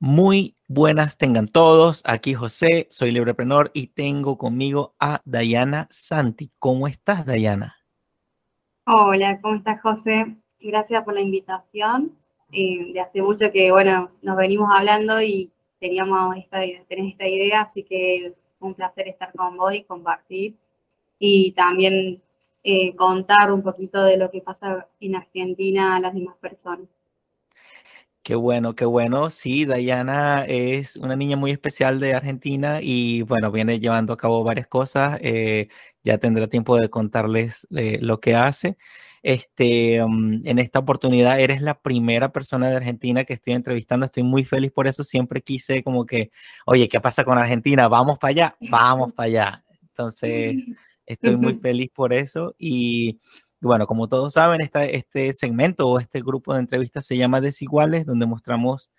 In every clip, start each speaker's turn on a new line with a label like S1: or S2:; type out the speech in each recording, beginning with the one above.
S1: Muy buenas tengan todos. Aquí José, soy libreprenor y tengo conmigo a Dayana Santi. ¿Cómo estás, Dayana?
S2: Hola, ¿cómo estás, José? Gracias por la invitación. Eh, de hace mucho que, bueno, nos venimos hablando y teníamos esta, tenés esta idea, así que un placer estar con vos y compartir. Y también eh, contar un poquito de lo que pasa en Argentina a las demás personas.
S1: Qué bueno, qué bueno. Sí, Dayana es una niña muy especial de Argentina y bueno, viene llevando a cabo varias cosas. Eh, ya tendrá tiempo de contarles eh, lo que hace. Este, mm, en esta oportunidad eres la primera persona de Argentina que estoy entrevistando. Estoy muy feliz por eso. Siempre quise como que, oye, ¿qué pasa con Argentina? Vamos para allá, vamos para allá. Entonces, estoy muy feliz por eso y bueno, como todos saben, este segmento o este grupo de entrevistas se llama Desiguales, donde mostramos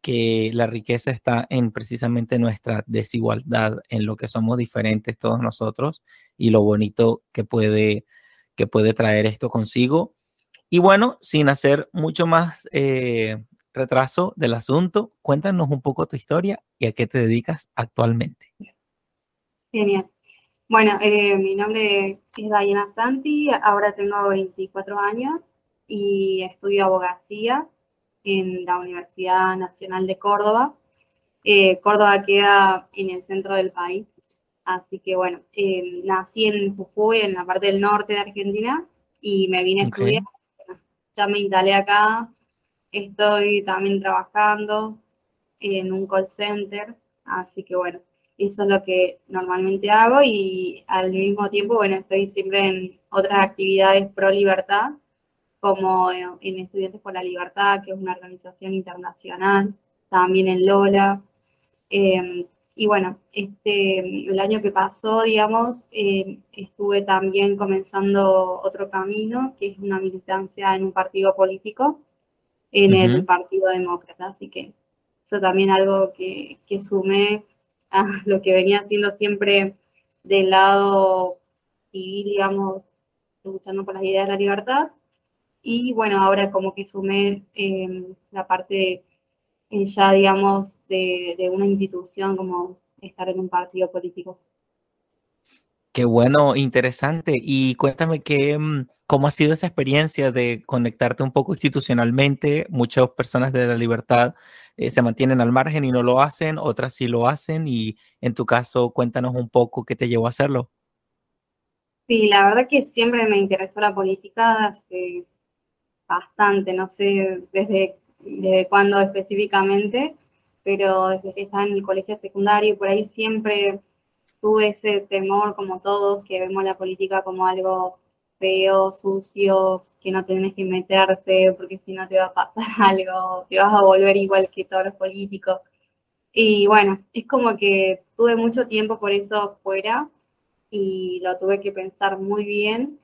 S1: que la riqueza está en precisamente nuestra desigualdad, en lo que somos diferentes todos nosotros y lo bonito que puede, que puede traer esto consigo. Y bueno, sin hacer mucho más eh, retraso del asunto, cuéntanos un poco tu historia y a qué te dedicas actualmente.
S2: Genial. Bueno, eh, mi nombre es Diana Santi, ahora tengo 24 años y estudio abogacía en la Universidad Nacional de Córdoba. Eh, Córdoba queda en el centro del país, así que bueno, eh, nací en Jujuy, en la parte del norte de Argentina, y me vine a estudiar. Ya me instalé acá, estoy también trabajando en un call center, así que bueno, eso es lo que normalmente hago y al mismo tiempo, bueno, estoy siempre en otras actividades pro libertad, como en Estudiantes por la Libertad, que es una organización internacional, también en Lola. Em, y bueno, este, el año que pasó, digamos, em, estuve también comenzando otro camino, que es una militancia en un partido político, en el Partido Demócrata. Así que eso también algo que, que sumé lo que venía haciendo siempre del lado civil, digamos, luchando por las ideas de la libertad. Y bueno, ahora como que sumé em, la parte eh, ya, digamos, de, una institución como estar en un partido político.
S1: Qué bueno, interesante. Y cuéntame qué, mm, cómo ha sido esa experiencia de conectarte un poco institucionalmente. Muchas personas de la libertad eh, se mantienen al margen y no lo hacen, otras sí lo hacen. Y en tu caso, cuéntanos un poco qué te llevó a hacerlo.
S2: Sí, la verdad que siempre me interesó la política hace bastante, no sé desde, desde cuándo específicamente, pero desde que estaba en el colegio secundario, por ahí siempre tuve ese temor, como todos, que vemos la política como algo feo, sucio, que no tenés que meterte porque si no te va a pasar algo, te vas a volver igual que todos los políticos. Y bueno, es como que tuve mucho tiempo por eso fuera y lo tuve que pensar muy bien.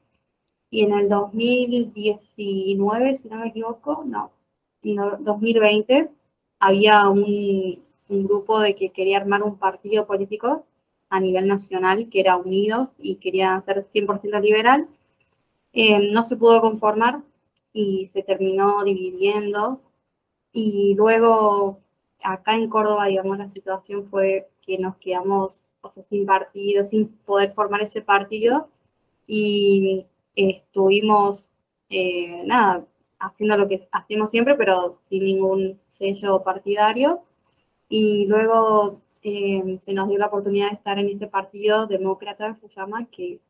S2: Y en el 2019, si no me equivoco, no, en 2020, había un, un grupo de que quería armar un partido político a nivel nacional que era unido y quería ser 100% liberal. Eh, no se pudo conformar y se terminó dividiendo. Y luego acá en Córdoba, digamos, la situación fue que nos quedamos sin partido, sin poder formar ese partido y estuvimos, eh, nada, haciendo lo que hacemos siempre, pero sin ningún sello partidario. Y luego eh, se nos dio la oportunidad de estar en este partido demócrata, se llama, que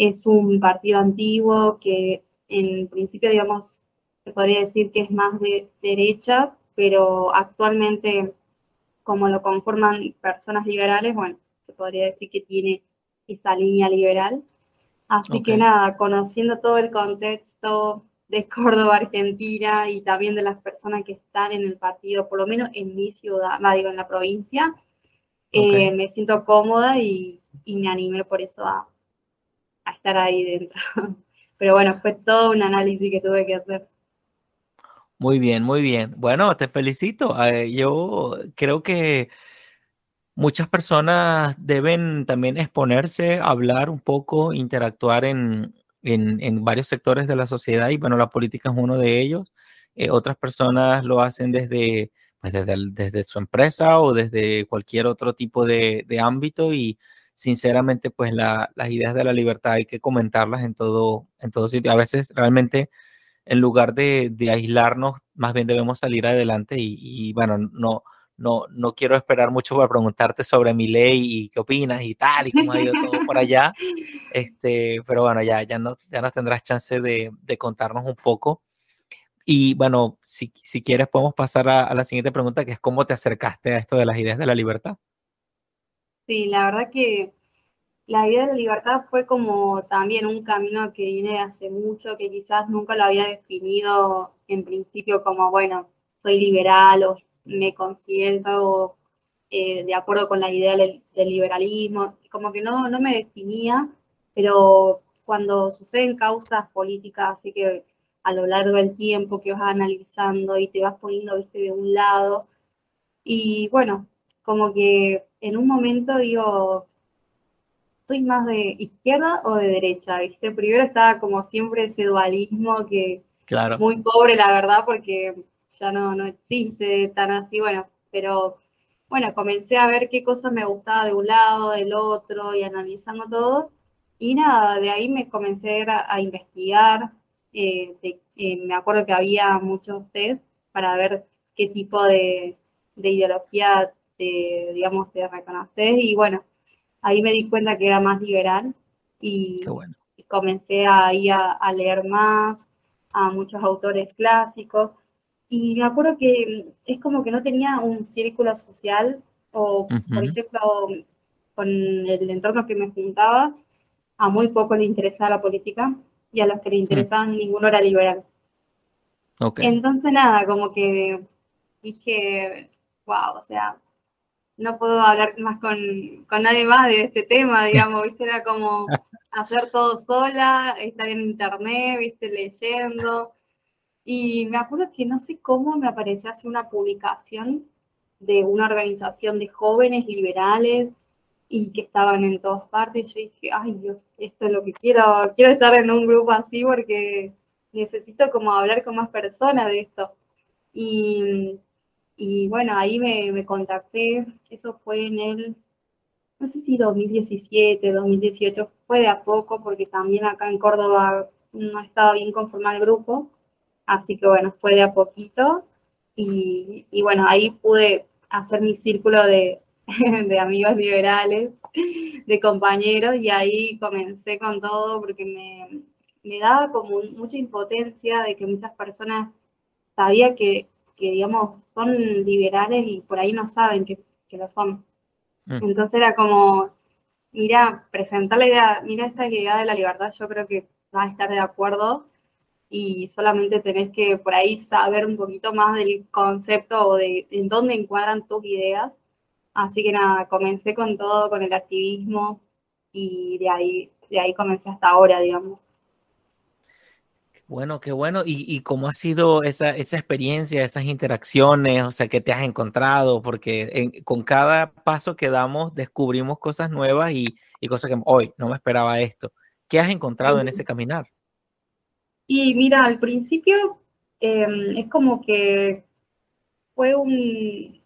S2: es un partido antiguo que en principio, digamos, se podría decir que es más de derecha, pero actualmente, como lo conforman personas liberales, bueno, se podría decir que tiene esa línea liberal. Así que nada, conociendo todo el contexto de Córdoba, Argentina, y también de las personas que están en el partido, por lo menos en mi ciudad, digo, en la provincia, eh, me siento cómoda y, me animé por eso a, estar ahí dentro. Pero bueno, fue todo un análisis que tuve que hacer.
S1: Muy bien, muy bien. Bueno, te felicito. Eh, yo creo que muchas personas deben también exponerse, hablar un poco, interactuar en, varios sectores de la sociedad y bueno, la política es uno de ellos. Eh, otras personas lo hacen desde pues desde, desde su empresa o desde cualquier otro tipo de, de ámbito y sinceramente pues las ideas de la libertad hay que comentarlas en todo, en todo sitio. A veces realmente en lugar de, de aislarnos, más bien debemos salir adelante y, y, bueno, no, no, no quiero esperar mucho para preguntarte sobre mi ley y qué opinas y tal y cómo ha ido todo por allá. Este, pero bueno, ya, ya, no, ya nos tendrás chance de, de contarnos un poco. Y bueno, si, si quieres podemos pasar a, a, la siguiente pregunta, que es cómo te acercaste a esto de las ideas de la libertad.
S2: Sí, la verdad que la idea de la libertad fue como también un camino que viene de hace mucho, que quizás nunca lo había definido en principio como, bueno, soy liberal o me considero eh, de acuerdo con la idea del, liberalismo, como que no, no me definía, pero cuando suceden causas políticas, así que a lo largo del tiempo que vas analizando y te vas poniendo, viste, de un lado, y bueno, como que en un momento digo, soy más de izquierda o de derecha, ¿viste? Primero estaba como siempre ese dualismo que
S1: claro.
S2: muy pobre, la verdad, porque ya no, no existe tan así, bueno, pero bueno, comencé a ver qué cosas me gustaba de un lado, del otro, y analizando todo, y nada, de ahí me comencé a, a investigar, eh, de, eh, me acuerdo que había muchos test para ver qué tipo de, de ideología, te, digamos, te reconoces, y bueno, ahí me di cuenta que era más liberal y,
S1: bueno.
S2: y comencé ahí a, a, leer más a muchos autores clásicos y me acuerdo que es como que no tenía un círculo social o, uh -huh. por ejemplo, con el entorno que me juntaba, a muy poco le interesaba la política y a los que le interesaban uh -huh. ninguno era liberal.
S1: Okay.
S2: Entonces nada, como que dije, wow, o sea, no puedo hablar más con, con, nadie más de este tema, digamos, ¿viste? Era como hacer todo sola, estar en internet, ¿viste? Leyendo. Y me acuerdo que no sé cómo me apareció así una publicación de una organización de jóvenes liberales y que estaban en todas partes. Yo dije, ay Dios, esto es lo que quiero, quiero estar en un grupo así porque necesito como hablar con más personas de esto. Y y bueno, ahí me, me, contacté, eso fue en el, no sé si 2017, 2018, fue de a poco, porque también acá en Córdoba no estaba bien conformado el grupo, así que bueno, fue de a poquito, y, y bueno, ahí pude hacer mi círculo de, de amigos liberales, de compañeros, y ahí comencé con todo, porque me, me daba como mucha impotencia de que muchas personas sabía que que, digamos, son liberales y por ahí no saben que, que lo son. Mm. Entonces era como, mira, presentar la idea, mira esta idea de la libertad, yo creo que vas a estar de acuerdo y solamente tenés que por ahí saber un poquito más del concepto o de en dónde encuadran tus ideas. Así que nada, comencé con todo, con el activismo y de ahí, de ahí comencé hasta ahora, digamos.
S1: Bueno, qué bueno. ¿Y, y cómo ha sido esa, esa, experiencia, esas interacciones? O sea, ¿qué te has encontrado? Porque en, con cada paso que damos descubrimos cosas nuevas y, y cosas que hoy no me esperaba esto. ¿Qué has encontrado en ese caminar?
S2: Y mira, al principio eh, es como que fue un,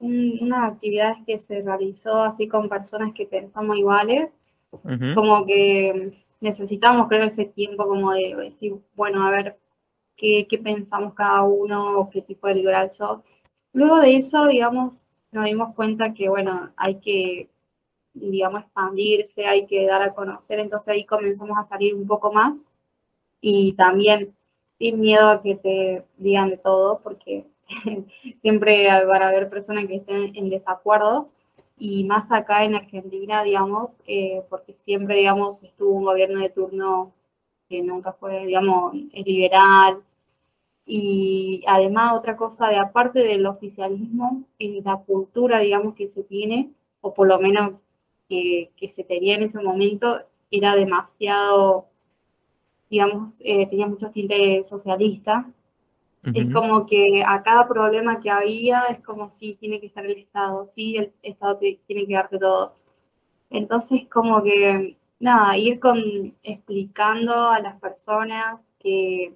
S2: un, una actividad que se realizó así con personas que pensamos iguales, uh -huh. como que necesitamos, creo, ese tiempo como de decir, bueno, a ver qué, qué pensamos cada uno, qué tipo de liberal sos. Luego de eso, digamos, nos dimos cuenta que, bueno, hay que, digamos, expandirse, hay que dar a conocer, entonces ahí comenzamos a salir un poco más y también sin miedo a que te digan de todo, porque siempre van a haber personas que estén en desacuerdo, y más acá en Argentina, digamos, eh, porque siempre, digamos, estuvo un gobierno de turno que nunca fue, digamos, liberal. Y además otra cosa, de aparte del oficialismo, en la cultura, digamos, que se tiene, o por lo menos que, se tenía en ese momento, era demasiado, digamos, eh, tenía muchos tintes socialistas, Uh -huh. Es como que a cada problema que había es como si sí, tiene que estar el Estado, sí, el Estado tiene que darte todo. Entonces, como que, nada, ir con, explicando a las personas que,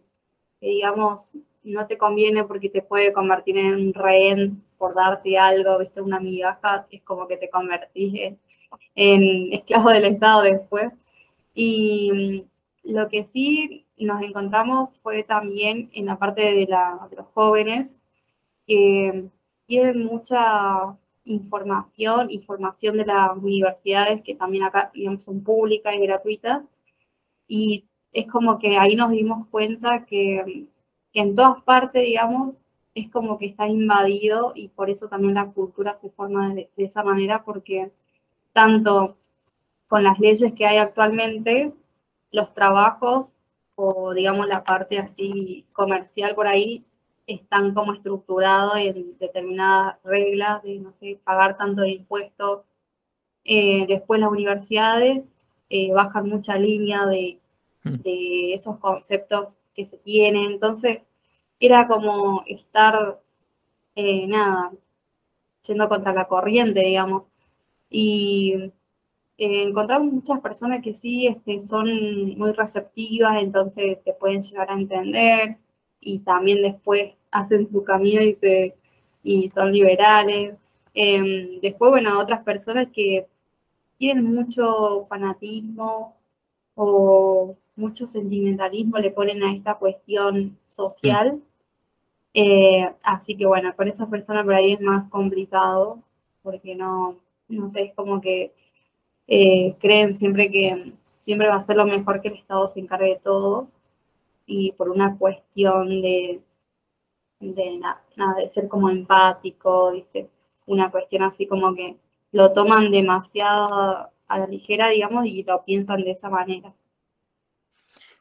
S2: digamos, no te conviene porque te puede convertir en un rehén por darte algo, viste, una migaja, es como que te convertís en, esclavo del Estado después. Y mm, lo que sí nos encontramos fue también en la parte de, la, de los jóvenes, que tienen mucha información, información de las universidades, que también acá digamos, son públicas y gratuitas, y es como que ahí nos dimos cuenta que, en todas partes, digamos, es como que está invadido y por eso también la cultura se forma de, esa manera, porque tanto con las leyes que hay actualmente, los trabajos o digamos la parte así comercial por ahí están como estructurados en determinadas reglas de, no sé, pagar tanto de impuestos. Eh, después las universidades eh, bajan mucha línea de Mm. de esos conceptos que se tienen. Entonces, era como estar, eh, nada, yendo contra la corriente, digamos. Y eh, encontramos muchas personas que sí este, son muy receptivas, entonces te pueden llegar a entender y también después hacen su camino y, se, y son liberales. Em, después, bueno, otras personas que tienen mucho fanatismo o mucho sentimentalismo le ponen a esta cuestión social. Eh, así que bueno, con esa persona por ahí es más complicado, porque no, no sé, es como que eh, creen siempre que siempre va a ser lo mejor que el Estado se encargue de todo, y por una cuestión de, de, de ser como empático, ¿viste? una cuestión así como que lo toman demasiado a la ligera, digamos, y lo piensan de esa manera.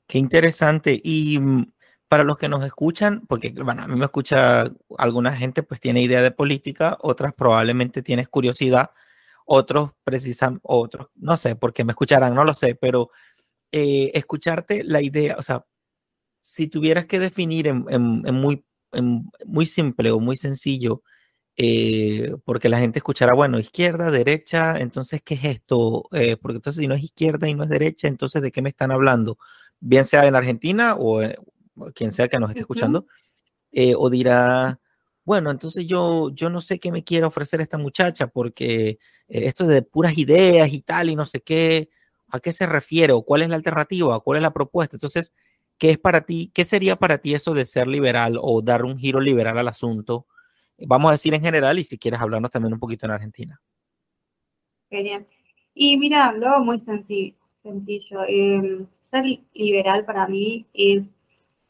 S1: Qué interesante. Y mm, para los que nos escuchan, porque bueno, a mí me escucha alguna gente, pues tiene idea de política, otras probablemente tienes curiosidad, otros precisan, otros, no sé, porque me escucharán, no lo sé, pero eh, escucharte la idea, o sea, si tuvieras que definir en, muy, muy simple o muy sencillo, eh, porque la gente escuchará, bueno, izquierda, derecha, entonces, ¿qué es esto? Eh, porque entonces si no es izquierda y no es derecha, entonces, ¿de qué me están hablando? bien sea en Argentina o, quien sea que nos esté escuchando, eh, o dirá, bueno, entonces yo, yo no sé qué me quiere ofrecer esta muchacha porque eh, esto es de puras ideas y tal y no sé qué, ¿a qué se refiere o cuál es la alternativa, cuál es la propuesta? Entonces, ¿qué es para ti, qué sería para ti eso de ser liberal o dar un giro liberal al asunto? Vamos a decir en general y si quieres hablarnos también un poquito en Argentina.
S2: Genial. Y mira, lo muy sencillo. sencillo. Em, ser liberal para mí es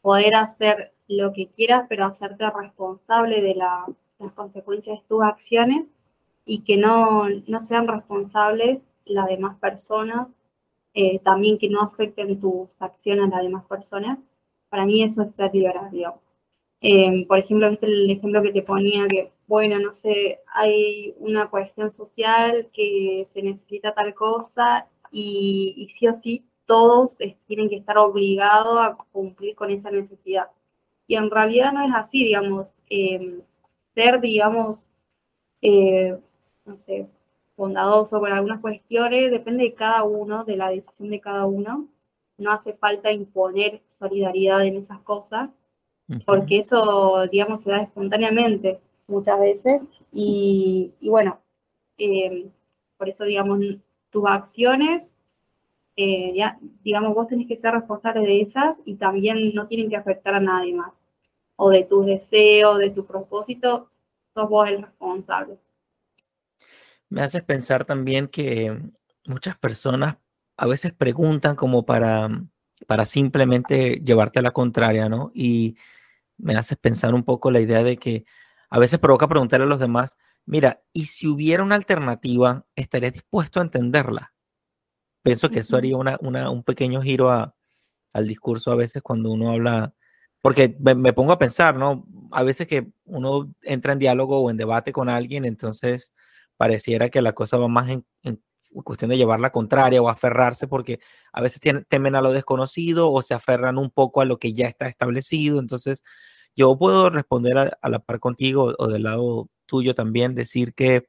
S2: poder hacer lo que quieras, pero hacerte responsable de las consecuencias de tus acciones y que no, no sean responsables las demás personas, eh, también que no afecten tus acciones a las demás personas. Para mí eso es ser liberal. Eh, por ejemplo, ¿viste el ejemplo que te ponía que, bueno, no sé, hay una cuestión social que se necesita tal cosa y, y sí o sí todos tienen que estar obligados a cumplir con esa necesidad. Y en realidad no es así, digamos, em, ser, digamos, eh, no sé, bondadoso con algunas cuestiones, depende de cada uno, de la decisión de cada uno. No hace falta imponer solidaridad en esas cosas, porque eso, digamos, se da espontáneamente muchas veces. Y, bueno, em, por eso, digamos, tus acciones eh, ya, digamos, vos tenés que ser responsable de esas y también no tienen que afectar a nadie más. O de tus deseos, de tu propósito, sos vos el responsable.
S1: Me haces pensar también que muchas personas a veces preguntan como para, para simplemente llevarte a la contraria, ¿no? Y me haces pensar un poco la idea de que a veces provoca preguntarle a los demás, mira, ¿y si hubiera una alternativa, estarías dispuesto a entenderla? Pienso que eso haría un pequeño giro al discurso a veces cuando uno habla, porque me, pongo a pensar, ¿no? A veces que uno entra en diálogo o en debate con alguien, entonces pareciera que la cosa va más en, cuestión de llevar la contraria o aferrarse, porque a veces temen a lo desconocido o se aferran un poco a lo que ya está establecido. Entonces, yo puedo responder a, a la par contigo o del lado tuyo también, decir que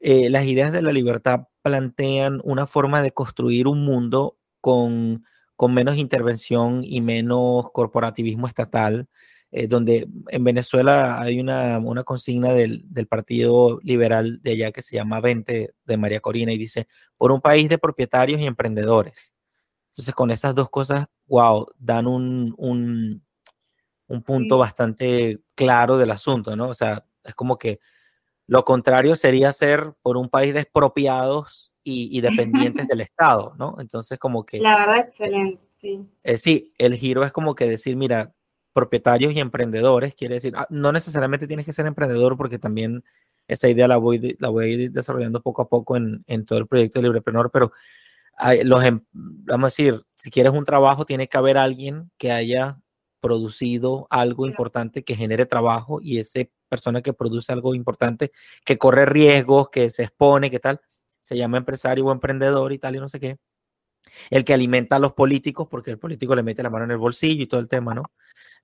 S1: eh, las ideas de la libertad plantean una forma de construir un mundo con, con menos intervención y menos corporativismo estatal, eh, donde en Venezuela hay una, una consigna del, del, Partido Liberal de allá que se llama 20 de María Corina y dice, por un país de propietarios y emprendedores. Entonces, con esas dos cosas, wow, dan un, un, un punto bastante claro del asunto, ¿no? O sea, es como que lo contrario sería ser por un país de expropiados y, dependientes del Estado, ¿no? Entonces, como que...
S2: La verdad, excelente, sí.
S1: Eh, sí, el giro es como que decir, mira, propietarios y emprendedores, quiere decir, ah, no necesariamente tienes que ser emprendedor porque también esa idea la voy, la voy a ir desarrollando poco a poco en, en todo el proyecto de Librepreneur, pero hay, los, em, vamos a decir, si quieres un trabajo, tiene que haber alguien que haya producido algo importante que genere trabajo y esa persona que produce algo importante, que corre riesgos, que se expone, que tal, se llama empresario o emprendedor y tal y no sé qué. El que alimenta a los políticos, porque el político le mete la mano en el bolsillo y todo el tema, ¿no?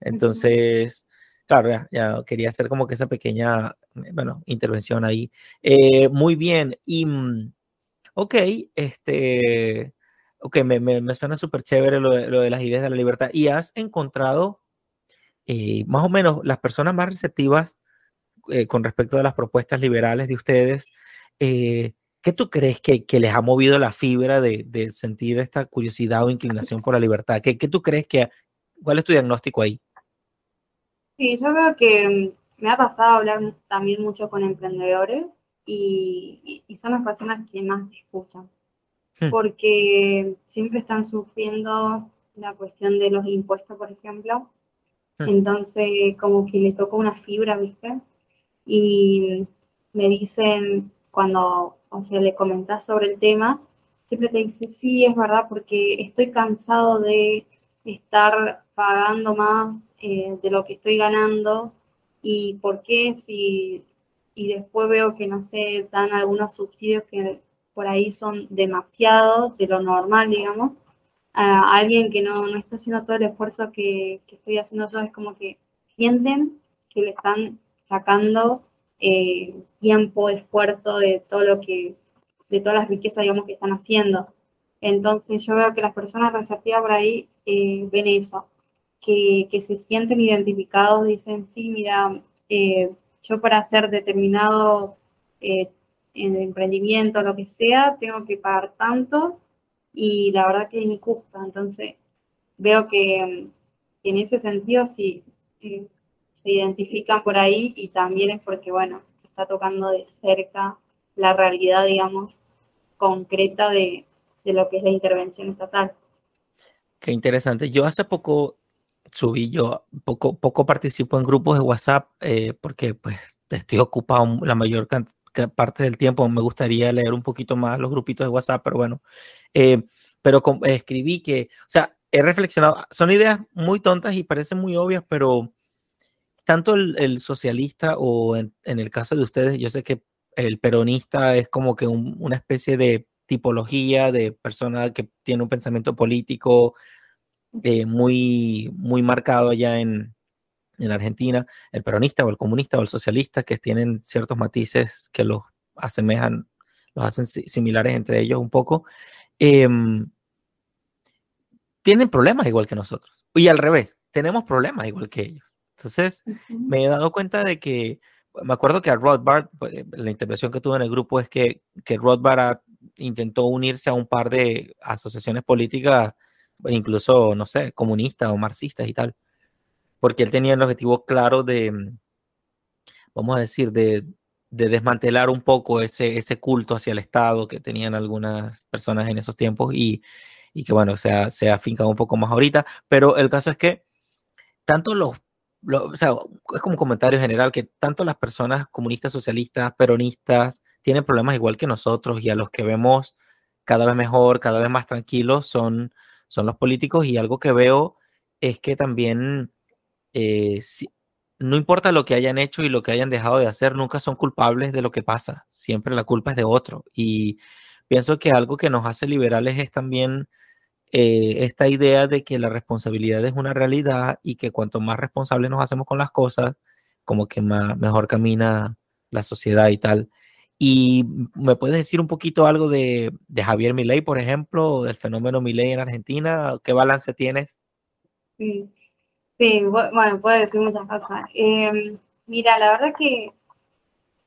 S1: Entonces, claro, ya, quería hacer como que esa pequeña, bueno, intervención ahí. Eh, muy bien, y, mm, ok, este, ok, me, me, suena súper chévere lo, lo, de las ideas de la libertad. ¿Y has encontrado eh, más o menos las personas más receptivas eh, con respecto a las propuestas liberales de ustedes? Eh, ¿Qué tú crees que, que, les ha movido la fibra de, de, sentir esta curiosidad o inclinación por la libertad? ¿Qué, ¿Qué, tú crees que, cuál es tu diagnóstico ahí?
S2: Sí, yo veo que me ha pasado hablar también mucho con emprendedores y, y, son las personas que más escuchan, hmm. porque siempre están sufriendo la cuestión de los impuestos, por ejemplo. Hmm. Entonces, como que le toca una fibra, ¿viste? Y me dicen, cuando, o sea, le comentas sobre el tema, siempre te dice, sí, es verdad, porque estoy cansado de estar pagando más eh, de lo que estoy ganando y por qué si y después veo que no sé dan algunos subsidios que por ahí son demasiados de lo normal digamos a alguien que no, no está haciendo todo el esfuerzo que, que, estoy haciendo yo es como que sienten que le están sacando eh, tiempo esfuerzo de todo lo que de todas las riquezas digamos que están haciendo entonces yo veo que las personas receptivas por ahí eh, ven eso que, se sienten identificados, dicen, sí, mira, eh, yo para hacer determinado eh, emprendimiento, lo que sea, tengo que pagar tanto y la verdad que es injusto. Entonces, veo que, en ese sentido sí se identifican por ahí y también es porque, bueno, está tocando de cerca la realidad, digamos, concreta de, de lo que es la intervención estatal.
S1: Qué interesante. Yo hace poco subí yo, poco, poco participo en grupos de WhatsApp eh, porque pues estoy ocupado la mayor parte del tiempo. Me gustaría leer un poquito más los grupitos de WhatsApp, pero bueno, eh, pero escribí que, o sea, he reflexionado, son ideas muy tontas y parecen muy obvias, pero tanto el, socialista o en, el caso de ustedes, yo sé que el peronista es como que una especie de tipología de persona que tiene un pensamiento político eh, muy, muy marcado allá en, en Argentina, el peronista o el comunista o el socialista, que tienen ciertos matices que los asemejan, los hacen similares entre ellos un poco, em, tienen problemas igual que nosotros. Y al revés, tenemos problemas igual que ellos. Entonces, me he dado cuenta de que, me acuerdo que a Rothbard, pues, la intervención que tuve en el grupo es que, que Rothbard intentó unirse a un par de asociaciones políticas incluso, no sé, comunistas o marxistas y tal, porque él tenía el objetivo claro de, mm, vamos a decir, de, de desmantelar un poco ese, ese culto hacia el Estado que tenían algunas personas en esos tiempos y, y que, bueno, se ha, se ha afincado un poco más ahorita, pero el caso es que tanto los, o sea, es como un comentario general que tanto las personas comunistas, socialistas, peronistas, tienen problemas igual que nosotros y a los que vemos cada vez mejor, cada vez más tranquilos, son son los políticos y algo que veo es que también eh, no importa lo que hayan hecho y lo que hayan dejado de hacer, nunca son culpables de lo que pasa, siempre la culpa es de otro. Y pienso que algo que nos hace liberales es también eh, esta idea de que la responsabilidad es una realidad y que cuanto más responsables nos hacemos con las cosas, como que más, mejor camina la sociedad y tal. Y me puedes decir un poquito algo de, de Javier Milei, por ejemplo, del fenómeno Milei en Argentina. ¿Qué balance tienes?
S2: Sí, sí bueno, puedo decir muchas cosas. Em, mira, la verdad que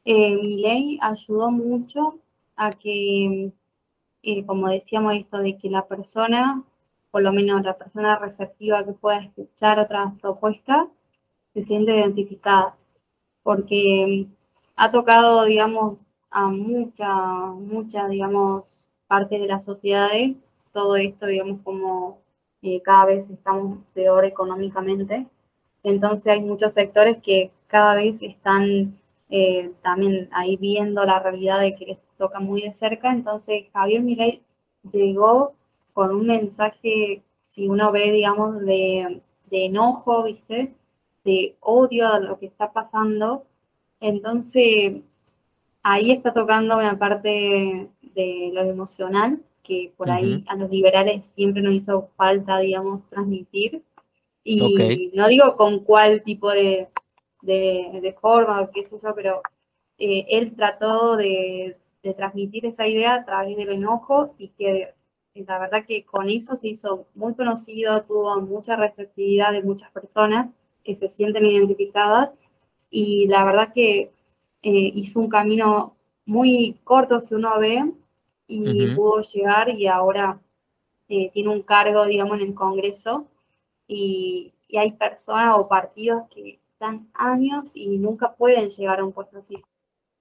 S2: eh, Milei ayudó mucho a que, eh, como decíamos, esto de que la persona, por lo menos la persona receptiva que pueda escuchar otras propuestas, se siente identificada. Porque ha tocado, digamos, a mucha, mucha, digamos, parte de la sociedad, todo esto, digamos, como eh, cada vez estamos peor económicamente. Entonces hay muchos sectores que cada vez están eh, también ahí viendo la realidad de que toca muy de cerca. Entonces Javier Milei llegó con un mensaje, si uno ve, digamos, de, de enojo, ¿viste? De odio a lo que está pasando. Entonces ahí está tocando una parte de lo emocional que por ahí a los liberales siempre nos hizo falta, digamos, transmitir. Y no digo con cuál tipo de, de, forma o qué es eso, pero eh, él trató de, de, transmitir esa idea a través del enojo y que la verdad que con eso se hizo muy conocido, tuvo mucha receptividad de muchas personas que se sienten identificadas y la verdad que eh, hizo un camino muy corto, si uno ve, y pudo llegar y ahora eh, tiene un cargo, digamos, en el Congreso y, hay personas o partidos que están años y nunca pueden llegar a un puesto así.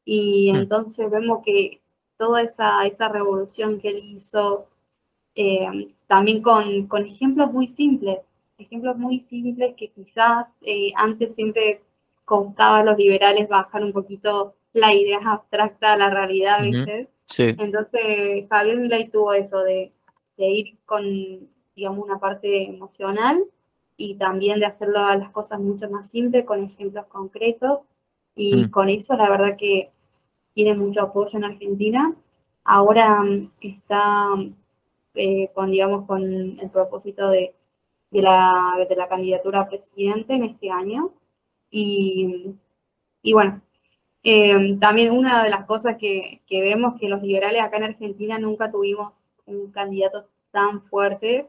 S2: Y mm. entonces vemos que toda esa, esa revolución que él hizo, eh, también con, con, ejemplos muy simples, ejemplos muy simples que quizás antes siempre costaba a los liberales bajar un poquito la idea abstracta a la realidad, ¿viste? Sí. Entonces, Javier Milay tuvo eso de, ir con, digamos, una parte emocional y también de hacerlo a las cosas mucho más simples, con ejemplos concretos. Y mm. con eso, la verdad que tiene mucho apoyo en Argentina. Ahora mm, está eh, con, digamos, con el propósito de, de, la, de la candidatura a presidente en este año. Y, bueno, eh, también una de las cosas que, vemos que los liberales acá en Argentina nunca tuvimos un candidato tan fuerte,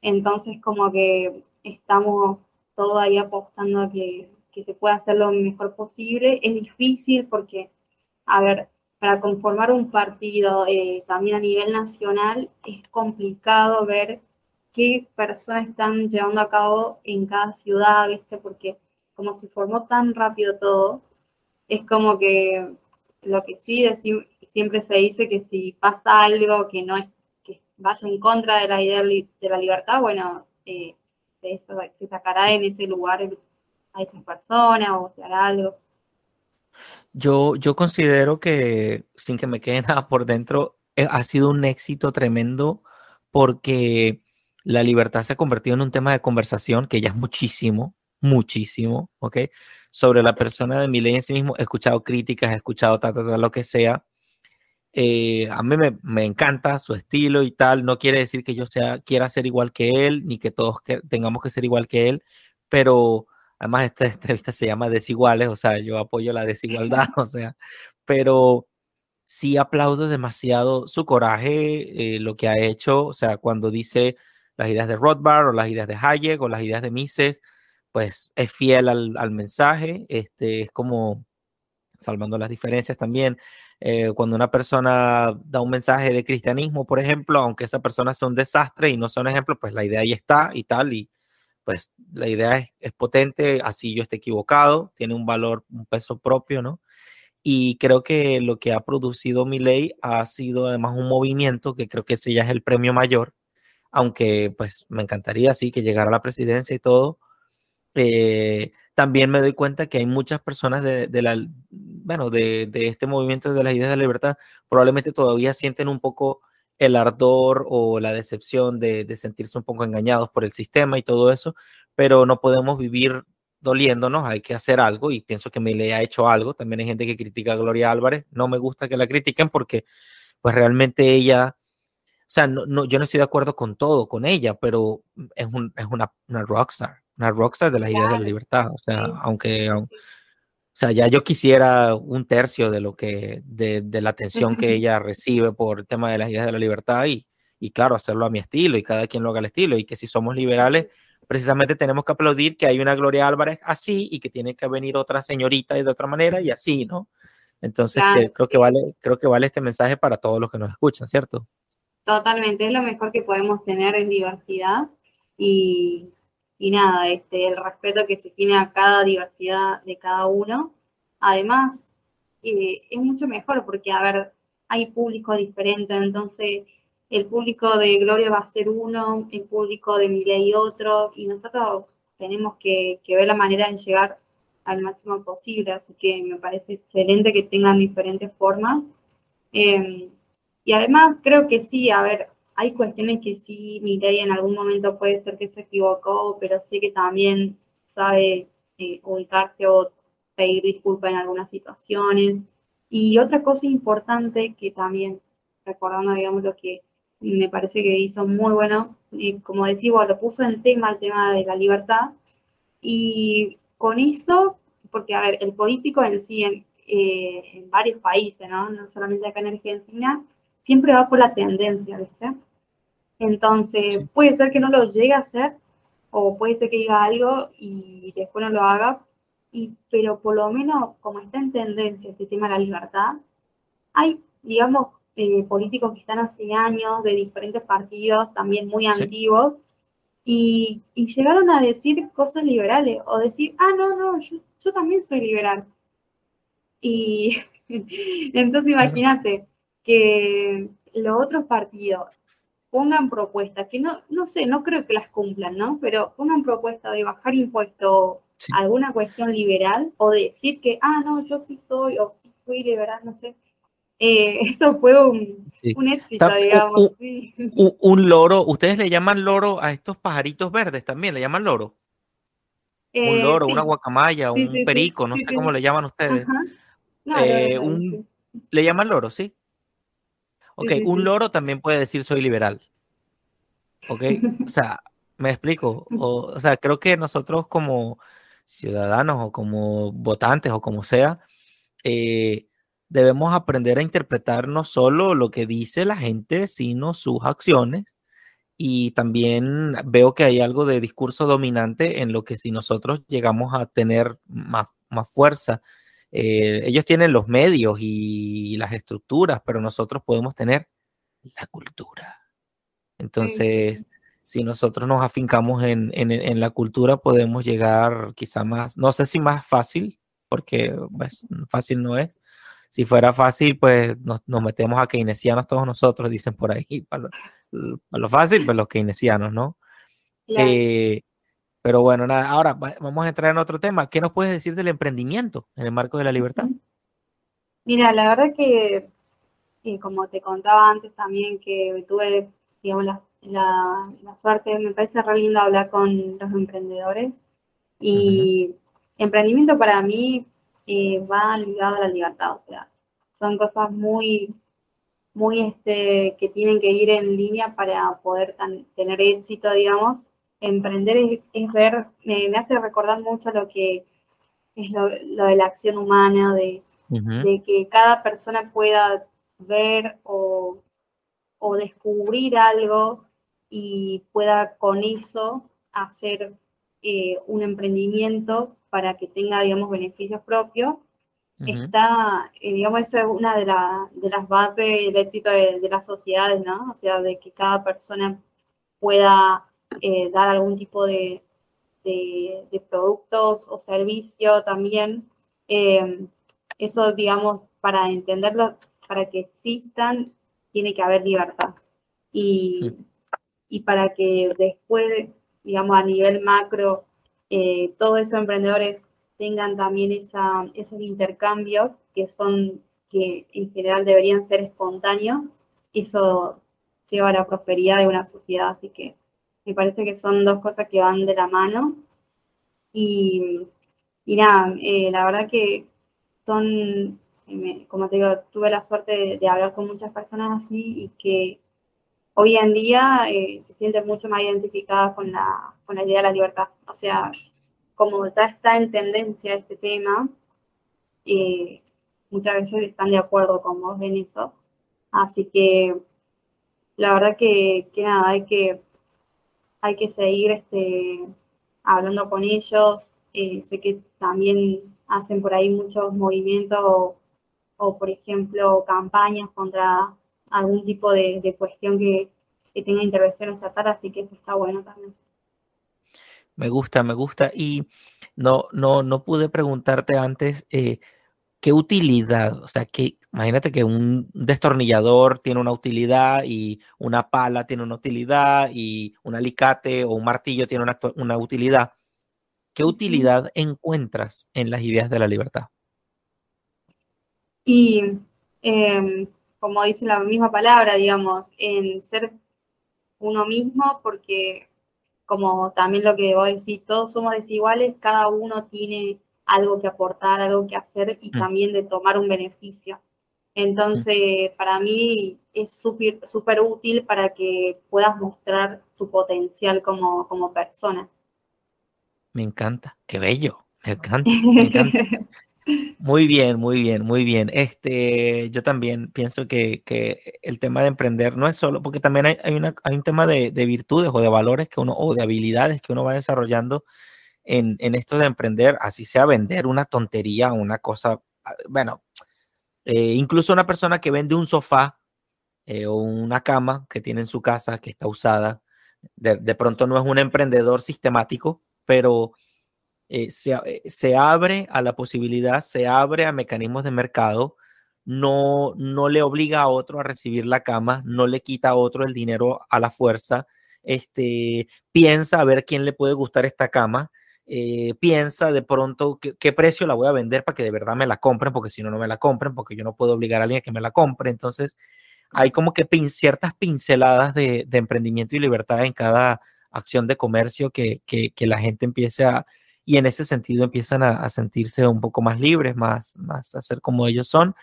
S2: entonces como que estamos todos ahí apostando a que, se pueda hacer lo mejor posible. Es difícil porque, a ver, para conformar un partido eh, también a nivel nacional es complicado ver qué personas están llevando a cabo en cada ciudad, ¿viste? Porque como se formó tan rápido todo, es como que lo que sí siempre se dice que si pasa algo que no es que vaya en contra de la idea de la libertad, bueno, eh, eso se sacará en ese lugar a esas personas o se hará algo.
S1: Yo, yo considero que, sin que me quede nada por dentro, eh, ha sido un éxito tremendo porque la libertad se ha convertido en un tema de conversación que ya es muchísimo, muchísimo, ¿ok? Sobre la persona de Milei en sí mismo, he escuchado críticas, he escuchado ta, lo que sea. Eh, a mí me, encanta su estilo y tal, no quiere decir que yo sea, quiera ser igual que él, ni que todos que, tengamos que ser igual que él, pero además esta entrevista se llama Desiguales, o sea, yo apoyo la desigualdad, o sea, pero sí aplaudo demasiado su coraje, eh, lo que ha hecho, o sea, cuando dice las ideas de Rothbard o las ideas de Hayek o las ideas de Mises, pues es fiel al, mensaje, este, es como salvando las diferencias también. Eh, cuando una persona da un mensaje de cristianismo, por ejemplo, aunque esa persona sea un desastre y no sea un ejemplo, pues la idea ahí está y tal, y pues la idea es, potente, así yo esté equivocado, tiene un valor, un peso propio, ¿no? Y creo que lo que ha producido mi ley ha sido además un movimiento que creo que ese ya es el premio mayor, aunque pues me encantaría así que llegara a la presidencia y todo, eh, también me doy cuenta que hay muchas personas de, la, bueno, de, este movimiento de las ideas de la libertad, probablemente todavía sienten un poco el ardor o la decepción de, sentirse un poco engañados por el sistema y todo eso, pero no podemos vivir doliéndonos, hay que hacer algo y pienso que me le ha hecho algo. También hay gente que critica a Gloria Álvarez, no me gusta que la critiquen porque pues realmente ella, o sea, no, yo no estoy de acuerdo con todo, con ella, pero es, un, es una, una rockstar una rockstar de las ideas de la libertad. O sea, aunque, sea, ya yo quisiera un tercio de lo que, de, de la atención que ella recibe por el tema de las ideas de la libertad y, y claro, hacerlo a mi estilo y cada quien lo haga al estilo y que si somos liberales, precisamente tenemos que aplaudir que hay una Gloria Álvarez así y que tiene que venir otra señorita de otra manera y así, ¿no? Entonces, creo, que vale, creo que vale este mensaje para todos los que nos escuchan, ¿cierto?
S2: Totalmente, es lo mejor que podemos tener en diversidad y, y nada, este, el respeto que se tiene a cada diversidad de cada uno. Además, eh, es mucho mejor porque, a ver, hay público diferente, entonces el público de Gloria va a ser uno, el público de Miley otro, y nosotros tenemos que, ver la manera de llegar al máximo posible, así que me parece excelente que tengan diferentes formas. Em, y además creo que sí, a ver, hay cuestiones que sí, Miley en algún momento puede ser que se equivocó, pero sé que también sabe eh, ubicarse o pedir disculpas en algunas situaciones. Y otra cosa importante que también, recordando, digamos, lo que me parece que hizo muy bueno. Y como decimos, lo puso en tema el tema de la libertad. Y con eso, porque a ver, el político en sí, en, eh, varios países, ¿no? no solamente acá en Argentina, siempre va por la tendencia, ¿viste? Entonces, puede ser que no lo llegue a hacer, o puede ser que diga algo y después no lo haga, y, pero por lo menos, como está en tendencia este tema de la libertad, hay, digamos, eh, políticos que están hace años, de diferentes partidos, también muy antiguos, y, llegaron a decir cosas liberales, o decir, ah, no, no, yo, también soy liberal. Y entonces imagínate que los otros partidos pongan propuestas, que no, no sé, no creo que las cumplan, ¿no? Pero pongan propuestas de bajar impuestos alguna cuestión liberal, o decir que, ah, no, yo sí soy, o sí fui liberal, no sé eh, eso fue un, éxito, digamos.
S1: Un, loro, ¿ustedes le llaman loro a estos pajaritos verdes también? ¿Le llaman loro? un eh, loro, una guacamaya, un perico, no sé cómo le llaman ustedes. Eh, ¿Le llaman loro, sí? Ok, un loro también puede decir soy liberal. Ok, o sea, me explico. O, o sea, creo que nosotros como ciudadanos o como votantes o como sea, eh, debemos aprender a interpretar no solo lo que dice la gente, sino sus acciones. Y también veo que hay algo de discurso dominante en lo que si nosotros llegamos a tener más, más fuerza, eh, ellos tienen los medios y las estructuras, pero nosotros podemos tener la cultura. Entonces, si nosotros nos afincamos en, en, en, la cultura, podemos llegar quizá más, no sé si más fácil, porque pues, fácil no es, si fuera fácil, pues nos, metemos a keynesianos todos nosotros, dicen por ahí. Para lo, fácil, pues los keynesianos, ¿no? Eh, pero bueno, nada, ahora vamos a entrar en otro tema. ¿Qué nos puedes decir del emprendimiento en el marco de la libertad?
S2: Mira, la verdad que, eh, como te contaba antes también, que tuve, digamos, la, la, suerte, me parece re lindo hablar con los emprendedores. Y emprendimiento para mí eh, va ligado a la libertad, o sea, son cosas muy, muy este, que tienen que ir en línea para poder tener éxito, digamos. Emprender es, ver, me, hace recordar mucho lo que es lo, de la acción humana, de, de, que cada persona pueda ver o, o descubrir algo y pueda con eso hacer eh, un emprendimiento para que tenga, digamos, beneficios propios, está, eh, digamos, esa es una de, de, las bases del éxito de, las sociedades, ¿no? O sea, de que cada persona pueda eh, dar algún tipo de, de, productos o servicio también. eso, digamos, para entenderlo, para que existan, tiene que haber libertad. Y, y para que después digamos, a nivel macro, eh, todos esos emprendedores tengan también esa, esos intercambios que son, que en general deberían ser espontáneos, eso lleva a la prosperidad de una sociedad, así que me parece que son dos cosas que van de la mano. Y, y nada, eh, la verdad que son, como te digo, tuve la suerte de hablar con muchas personas así y que hoy en día eh, se sienten mucho más identificadas con la, con la idea de la libertad. O sea, como ya está en tendencia este tema, eh, muchas veces están de acuerdo con vos en eso. Así que la verdad que, que nada, hay que, hay que seguir este, hablando con ellos. Eh, sé que también hacen por ahí muchos movimientos o, por ejemplo, campañas contra algún tipo de, cuestión que, que, tenga intervención estatal, así que eso está bueno también.
S1: Me gusta, me gusta. Y no, no, no pude preguntarte antes eh, qué utilidad, o sea, que imagínate que un destornillador tiene una utilidad y una pala tiene una utilidad y un alicate o un martillo tiene una, una utilidad. ¿Qué utilidad encuentras en las ideas de la libertad?
S2: Y em, como dice la misma palabra, digamos, en ser uno mismo, porque como también lo que vos decís, todos somos desiguales, cada uno tiene algo que aportar, algo que hacer y mm. también de tomar un beneficio. Entonces, para mí es súper super útil para que puedas mostrar tu potencial como, como persona.
S1: Me encanta, qué bello, me encanta, me encanta. Muy bien, muy bien, muy bien. Este, yo también pienso que, que, el tema de emprender no es solo, porque también hay, hay, una, hay un tema de, de, virtudes o de valores que uno, o de habilidades que uno va desarrollando en, en esto de emprender, así sea vender una tontería, una cosa, ah, bueno, eh, incluso una persona que vende un sofá eh, o una cama que tiene en su casa que está usada, de, de pronto no es un emprendedor sistemático, pero eh, eh, se, abre a la posibilidad, se abre a mecanismos de mercado, no, no le obliga a otro a recibir la cama, no le quita a otro el dinero a la fuerza, este, piensa a ver quién le puede gustar esta cama, eh, piensa de pronto qué, precio la voy a vender para que de verdad me la compren, porque si no, no me la compren, porque yo no puedo obligar a alguien a que me la compre. Entonces, hay como que ciertas pinceladas de, emprendimiento y libertad en cada acción de comercio que, que, que la gente empiece a, y en ese sentido empiezan a, sentirse un poco más libres, más, más a ser como ellos son.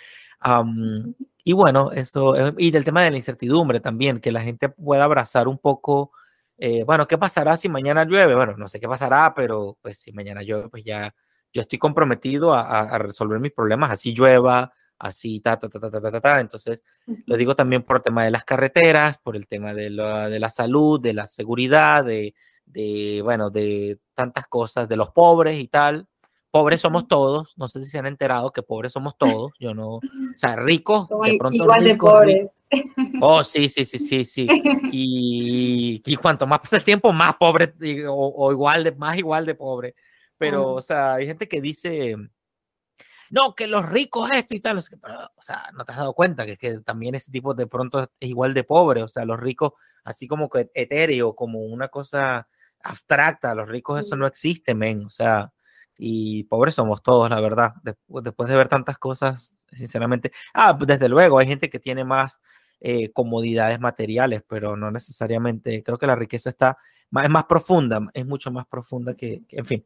S1: y bueno, eso, eh, y del tema de la incertidumbre también, que la gente pueda abrazar un poco, eh, bueno, ¿qué pasará si mañana llueve? Bueno, no sé qué pasará, pero pues si mañana llueve, pues ya yo estoy comprometido a, resolver mis problemas, así llueva, así, ta, ta, ta, ta, ta, ta, ta. Entonces, lo digo también por el tema de las carreteras, por el tema de la, de la salud, de la seguridad, de, de, bueno, de tantas cosas, de los pobres y tal. Pobres somos todos, no sé si se han enterado que pobres somos todos, yo no, o sea, ricos, de pronto
S2: igual de pobres.
S1: Oh, sí, sí, sí, sí, sí. Y, y cuanto más pasa el tiempo, más pobre o, igual de, más igual de pobre. Pero, o sea, hay gente que dice, no, que los ricos esto y tal, o sea, no te has dado cuenta que, que también ese tipo de pronto es igual de pobre, o sea, los ricos, así como que etéreo, como una cosa abstracta, los ricos eso no existe, men, o sea, y pobres somos todos, la verdad, después, de ver tantas cosas, sinceramente, ah, desde luego, hay gente que tiene más eh, comodidades materiales, pero no necesariamente, creo que la riqueza está, más, es más profunda, es mucho más profunda que, en fin.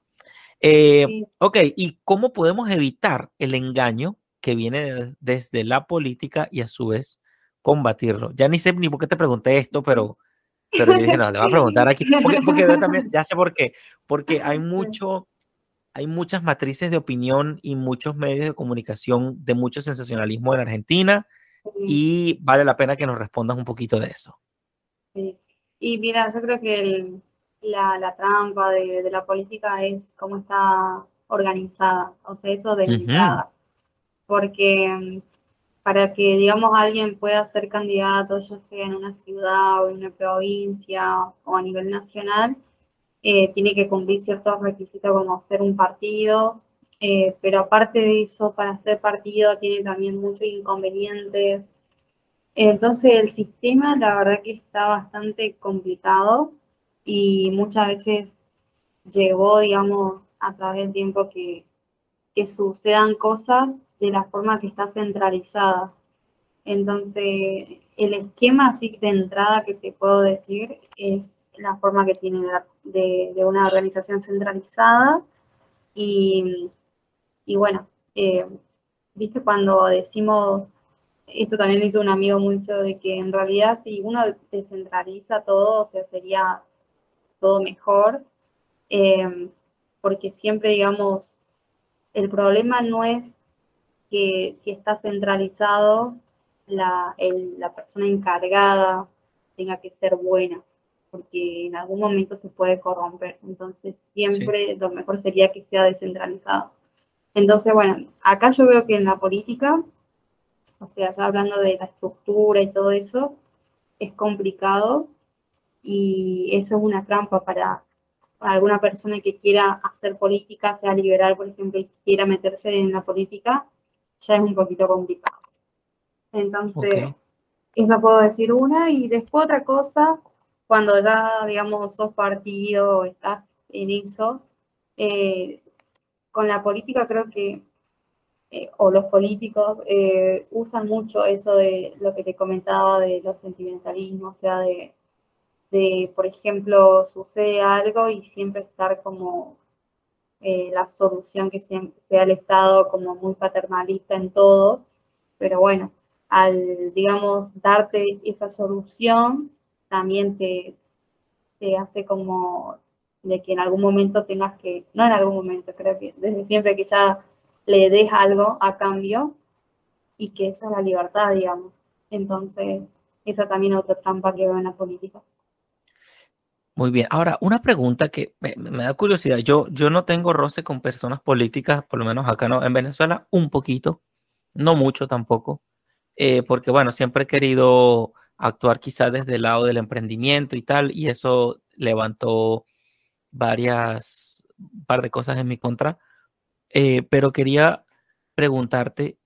S1: Eh, ok, ¿y cómo podemos evitar el engaño que viene desde la política y a su vez combatirlo? Ya ni sé ni por qué te pregunté esto, pero pero yo dije, no, le voy a preguntar aquí. Porque, porque yo también, ya sé por qué. Porque hay mucho, hay muchas matrices de opinión y muchos medios de comunicación de mucho sensacionalismo en Argentina y vale la pena que nos respondas un poquito de eso.
S2: Sí. Y mira, yo creo que la, la, trampa de, de, la política es cómo está organizada, o sea, eso delimitada. Porque para que, digamos, alguien pueda ser candidato, ya sea en una ciudad o en una provincia o a nivel nacional, eh, tiene que cumplir ciertos requisitos como ser un partido, eh, pero aparte de eso, para ser partido tiene también muchos inconvenientes. Entonces el sistema la verdad que está bastante complicado y muchas veces llegó, digamos, a través del tiempo que, que sucedan cosas de la forma que está centralizada. Entonces, el esquema así de entrada que te puedo decir es la forma que tiene de, una organización centralizada. Y, bueno, eh, viste cuando decimos, esto también dice un amigo mucho, de que en realidad si uno descentraliza todo, o sea, sería todo mejor, eh, porque siempre, digamos, el problema no es que si está centralizado, la, la persona encargada tenga que ser buena, porque en algún momento se puede corromper. Entonces, siempre lo mejor sería que sea descentralizado. Entonces, bueno, acá yo veo que en la política, o sea, ya hablando de la estructura y todo eso, es complicado y eso es una trampa para, alguna persona que quiera hacer política, sea liberal, por ejemplo, y quiera meterse en la política, ya es un poquito complicado. Entonces, esa puedo decir una. Y después otra cosa, cuando ya, digamos, sos partido, estás en eso, eh, con la política creo que, eh, o los políticos, eh, usan mucho eso de lo que te comentaba de los sentimentalismos, o sea, de, de por ejemplo, sucede algo y siempre estar como la solución que sea el Estado como muy paternalista en todo, pero bueno, al, digamos, darte esa solución, también te, te hace como de que en algún momento tengas que, no en algún momento, creo que desde siempre ya le des algo a cambio y que esa es la libertad, digamos. Entonces, esa también es otra trampa que veo en la política.
S1: Muy bien. Ahora, una pregunta que me, me, da curiosidad. Yo, yo no tengo roce con personas políticas, por lo menos acá no. En Venezuela, un poquito, no mucho tampoco. Eh, porque bueno, siempre he querido actuar quizás desde el lado del emprendimiento y tal, y eso levantó varias, un par de cosas en mi contra, eh, pero quería preguntarte,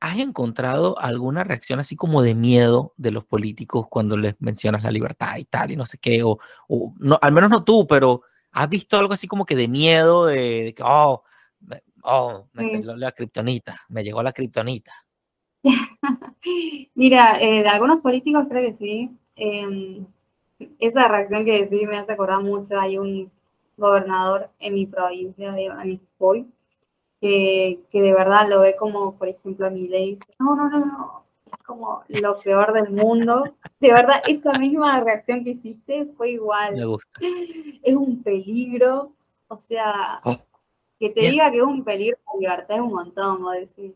S1: ¿has encontrado alguna reacción así como de miedo de los políticos cuando les mencionas la libertad y tal, y no sé qué, o, no, al menos no tú, pero ¿has visto algo así como que de miedo, de, que, oh, oh, me salió la kriptonita, me llegó la kriptonita?
S2: Mira, eh, de algunos políticos creo que sí. Em, esa reacción que decís me hace acordar mucho. Hay un gobernador en mi provincia, de, en que, que de verdad lo ve como, por ejemplo, a mi ley. No, no, no, no. Es como lo peor del mundo. De verdad, esa misma reacción que hiciste fue igual.
S1: Me gusta.
S2: Es un peligro. O sea, oh, que te diga que es un peligro la libertad es un montón, a decir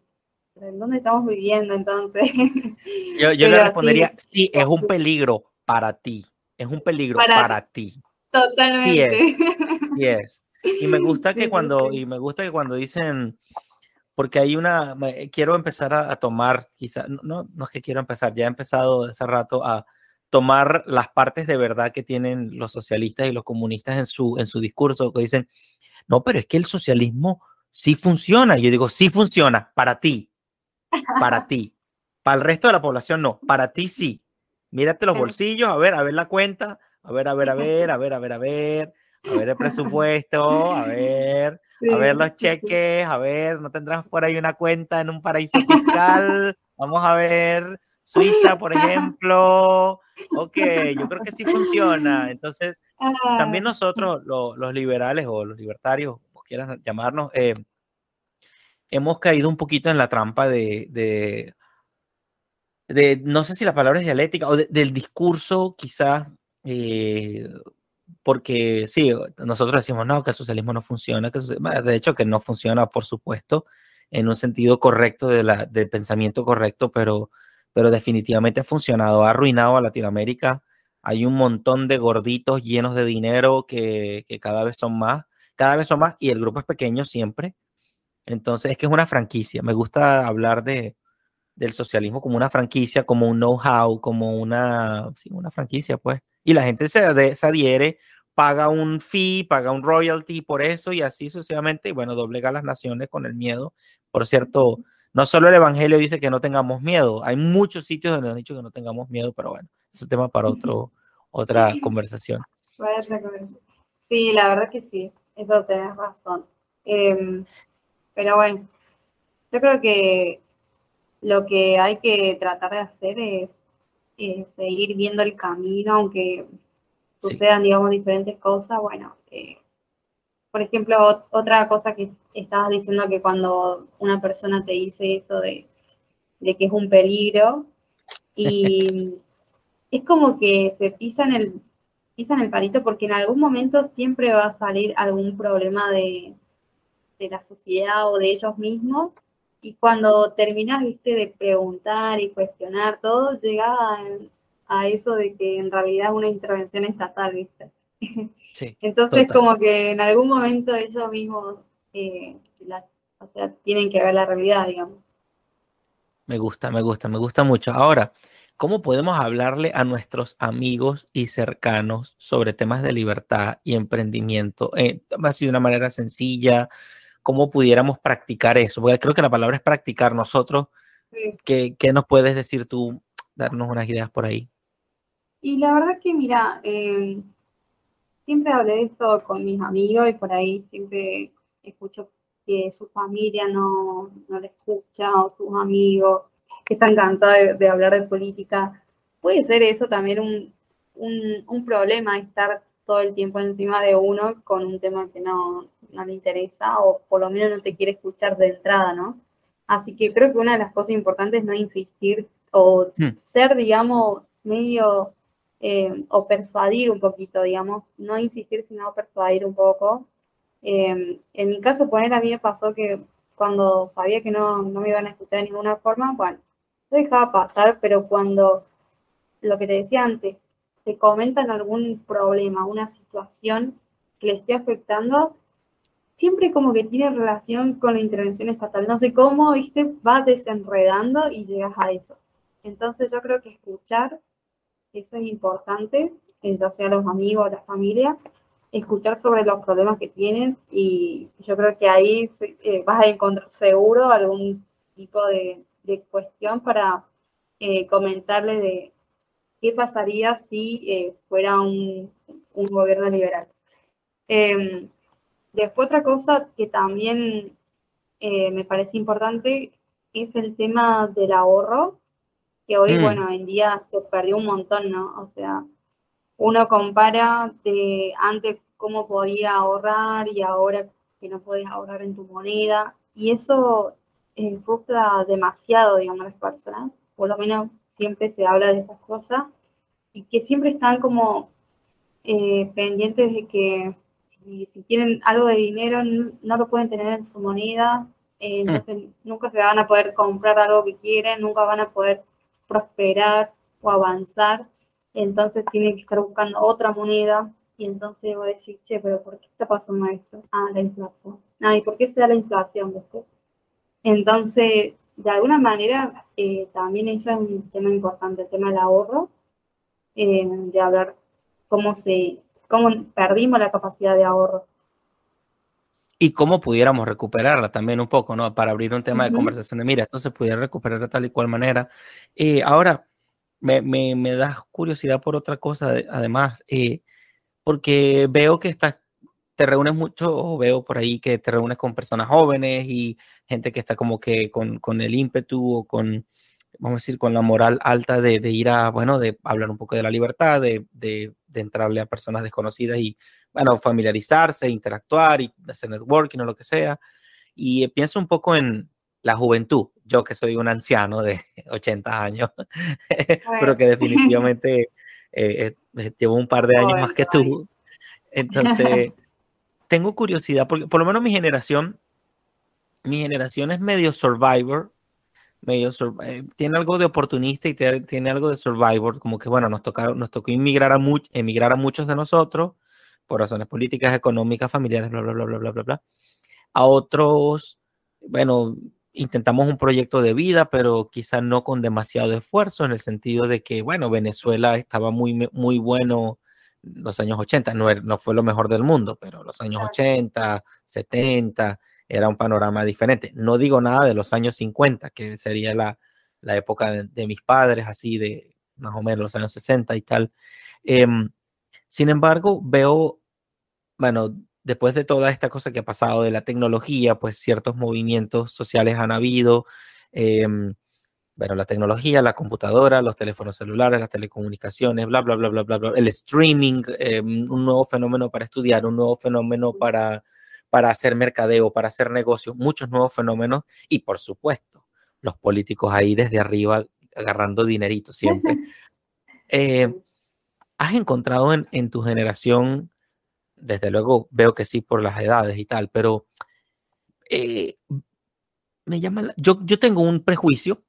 S2: ¿en dónde estamos viviendo entonces?
S1: Yo, le respondería, sí, es un peligro para ti, es un peligro para, ti.
S2: Totalmente.
S1: Sí es, sí es. Y me gusta que cuando, y me gusta que cuando dicen, porque hay una, quiero empezar a, tomar, quizás, no, no es que quiero empezar, ya he empezado hace rato a tomar las partes de verdad que tienen los socialistas y los comunistas en su, en su discurso, que dicen, no, pero es que el socialismo sí funciona. Y yo digo, sí funciona para ti, para ti. Para el resto de la población no, para ti sí. Mírate los bolsillos, a ver, a ver la cuenta, a ver, a ver, a ver, a ver, a ver, a ver, a ver el presupuesto, a ver, a ver los cheques, a ver, no tendrás por ahí una cuenta en un paraíso fiscal. Vamos a ver, Suiza, por ejemplo. Ok, yo creo que sí funciona. Entonces, también ah. nosotros, los, liberales o los libertarios, como quieran llamarnos, eh, hemos caído un poquito en la trampa de, de, de no sé si la palabra es dialéctica o del discurso quizás, eh, porque sí, nosotros decimos, no, que el socialismo no funciona, que de hecho que no funciona, por supuesto, en un sentido correcto de la, del pensamiento correcto, pero, pero definitivamente ha funcionado, ha arruinado a Latinoamérica. Hay un montón de gorditos llenos de dinero que, que cada vez son más, cada vez son más, y el grupo es pequeño siempre, entonces, es que es una franquicia. Me gusta hablar de, del socialismo como una franquicia, como un know-how, como una, sí, una franquicia, pues. Y la gente se, se, adhiere, paga un fee, paga un royalty por eso y así sucesivamente. Y bueno, doblega las naciones con el miedo. Por cierto, no solo el Evangelio dice que no tengamos miedo, hay muchos sitios donde han dicho que no tengamos miedo, pero bueno, es un tema para otro, otra conversación.
S2: Sí, la verdad que sí, eso tenés razón. Eh, pero bueno, yo creo que lo que hay que tratar de hacer es, seguir viendo el camino, aunque sucedan, digamos, diferentes cosas. Bueno, eh, por ejemplo, otra cosa que estabas diciendo que cuando una persona te dice eso de, que es un peligro, y es como que se pisa en el pisa en el palito porque en algún momento siempre va a salir algún problema de, de la sociedad o de ellos mismos y cuando terminas, viste, de preguntar y cuestionar todo, llega a, eso de que en realidad es una intervención estatal, viste. Sí, Entonces, como que en algún momento ellos mismos, eh, o sea, tienen que ver la realidad, digamos.
S1: Me gusta, me gusta, me gusta mucho. Ahora, ¿cómo podemos hablarle a nuestros amigos y cercanos sobre temas de libertad y emprendimiento? Eh, así de una manera sencilla, ¿cómo pudiéramos practicar eso? Porque creo que la palabra es practicar nosotros. ¿Qué, nos puedes decir tú? Darnos unas ideas por ahí.
S2: Y la verdad que, mira, em, siempre hablé de esto con mis amigos y por ahí siempre escucho que su familia no, no le escucha o sus amigos que están cansados de, hablar de política. Puede ser eso también un, un, problema, estar todo el tiempo encima de uno con un tema que no, no, le interesa o por lo menos no te quiere escuchar de entrada, ¿no? Así que creo que una de las cosas importantes es no insistir o hmm. ser, digamos, medio eh, o persuadir un poquito, digamos, no insistir, sino persuadir un poco Em, en mi caso, poner a mí me pasó que cuando sabía que no, me iban a escuchar de ninguna forma, bueno, lo dejaba pasar, pero cuando, lo que te decía antes, te comentan algún problema, una situación que le esté afectando, siempre como que tiene relación con la intervención estatal. No sé cómo, viste, va desenredando y llegas a eso. Entonces yo creo que escuchar, eso es importante, eh, ya sea los amigos, la familia, escuchar sobre los problemas que tienen y yo creo que ahí eh, vas a encontrar seguro algún tipo de, cuestión para eh, comentarle de qué pasaría si eh, fuera un, gobierno liberal. Después otra cosa que también me parece importante es el tema del ahorro, que hoy, mm. bueno, en día se perdió un montón, ¿no? O sea, uno compara de antes cómo podía ahorrar y ahora que no puedes ahorrar en tu moneda. Y eso frustra demasiado, digamos, a las personas. Por lo menos siempre se habla de estas cosas y que siempre están como eh, pendientes de que si, tienen algo de dinero no, lo pueden tener en su moneda, eh, mm. entonces nunca se van a poder comprar algo que quieren, nunca van a poder prosperar o avanzar, entonces tienen que estar buscando otra moneda y entonces voy a decir, che, pero ¿por qué está pasando esto? Ah, la inflación. Ah, ¿y por qué se da la inflación? después Entonces, de alguna manera, eh, también eso es un tema importante, el tema del ahorro, eh, de hablar cómo se, cómo perdimos la capacidad de ahorro.
S1: Y cómo pudiéramos recuperarla también un poco, ¿no? Para abrir un tema de conversación de, mira, esto se pudiera recuperar de tal y cual manera. Eh, ahora, me, me, me da curiosidad por otra cosa, además, eh, porque veo que estás, te reúnes mucho, o veo por ahí que te reúnes con personas jóvenes y gente que está como que con, con el ímpetu o con, vamos a decir, con la moral alta de, de ir a, bueno, de hablar un poco de la libertad, de, de, de, entrarle a personas desconocidas y, bueno, familiarizarse, interactuar y hacer networking o lo que sea. Y pienso un poco en la juventud, yo que soy un anciano de 80 años, pero que definitivamente eh, eh, llevo un par de años más que tú. Entonces, tengo curiosidad, porque por lo menos mi generación, mi generación es medio survivor, medio eh, tiene algo de oportunista y tiene algo de survivor, como que bueno, nos, tocaron, nos tocó emigrar a, emigrar a muchos de nosotros por razones políticas, económicas, familiares, bla, bla, bla, bla, bla, bla, bla. A otros, bueno, intentamos un proyecto de vida, pero quizá no con demasiado esfuerzo, en el sentido de que, bueno, Venezuela estaba muy, muy bueno los años 80, no, no fue lo mejor del mundo, pero los años 80, 70, era un panorama diferente. No digo nada de los años 50, que sería la, la época de, mis padres, así de más o menos los años 60 y tal. Em, sin embargo, veo, bueno, después de toda esta cosa que ha pasado de la tecnología, pues ciertos movimientos sociales han habido. Em, bueno, la tecnología, la computadora, los teléfonos celulares, las telecomunicaciones, bla, bla, bla, bla, bla, bla. El streaming, em, un nuevo fenómeno para estudiar, un nuevo fenómeno para, para hacer mercadeo, para hacer negocios, muchos nuevos fenómenos y por supuesto, los políticos ahí desde arriba agarrando dinerito siempre. Eh, ¿Has encontrado en, en tu generación desde luego veo que sí por las edades y tal, pero eh, me llama, yo, yo tengo un prejuicio,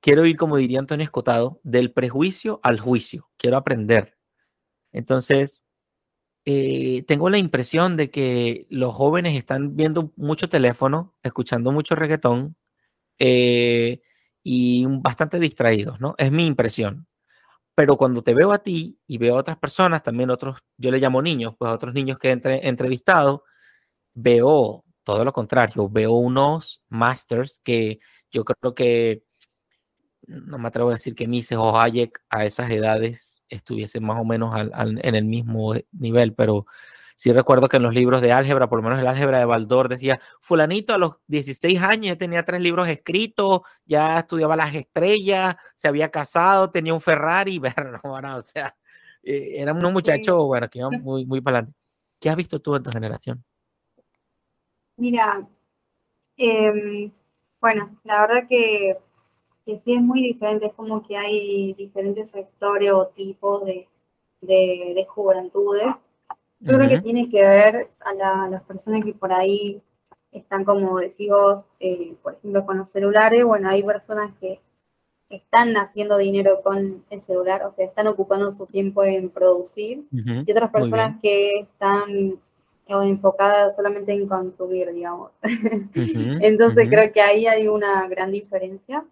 S1: quiero ir, como diría Antonio Escotado, del prejuicio al juicio, quiero aprender. Entonces, eh, tengo la impresión de que los jóvenes están viendo mucho teléfono, escuchando mucho reggaetón eh, y bastante distraídos, ¿no? Es mi impresión. Pero cuando te veo a ti y veo a otras personas, también otros, yo le llamo niños, pues a otros niños que he entrevistado, veo todo lo contrario, veo unos masters que yo creo que no me atrevo a decir que Mises o Hayek a esas edades estuviesen más o menos en el mismo nivel, pero sí recuerdo que en los libros de álgebra, por lo menos el álgebra de Baldor, decía, fulanito a los 16 años ya tenía tres libros escritos, ya estudiaba las estrellas, se había casado, tenía un Ferrari, bueno, o sea, eh, era un muchacho, bueno, que iba muy, muy para adelante. ¿Qué has visto tú en tu generación?
S2: Mira, em, bueno, la verdad que que sí es muy diferente, es como que hay diferentes sectores o tipos de, de, juventudes. Yo creo que tiene que ver a, las personas que por ahí están, como decís vos, eh, por ejemplo, con los celulares. Bueno, hay personas que están haciendo dinero con el celular, o sea, están ocupando su tiempo en producir, y otras personas que están enfocadas solamente en consumir, digamos. Entonces creo que ahí hay una gran diferencia.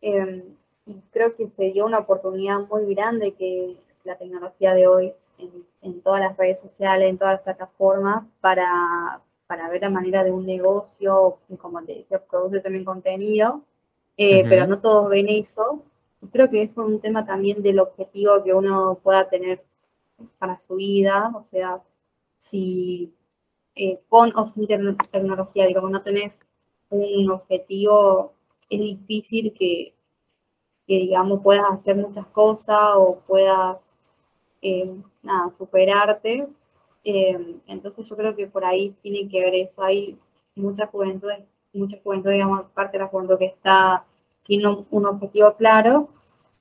S2: Em, y creo que se dio una oportunidad muy grande que la tecnología de hoy en, todas las redes sociales, en todas las plataformas, para, para ver la manera de un negocio, como te decía, produce también contenido, eh, pero no todos ven eso. Y creo que es un tema también del objetivo que uno pueda tener para su vida, o sea, si eh, con o sin tecnología, digamos, no tenés un objetivo es difícil que, digamos, puedas hacer muchas cosas o puedas, eh, nada, superarte. Eh, entonces yo creo que por ahí tiene que ver eso. Hay mucha juventud, mucha juventud, digamos, parte de la juventud que está sin un, objetivo claro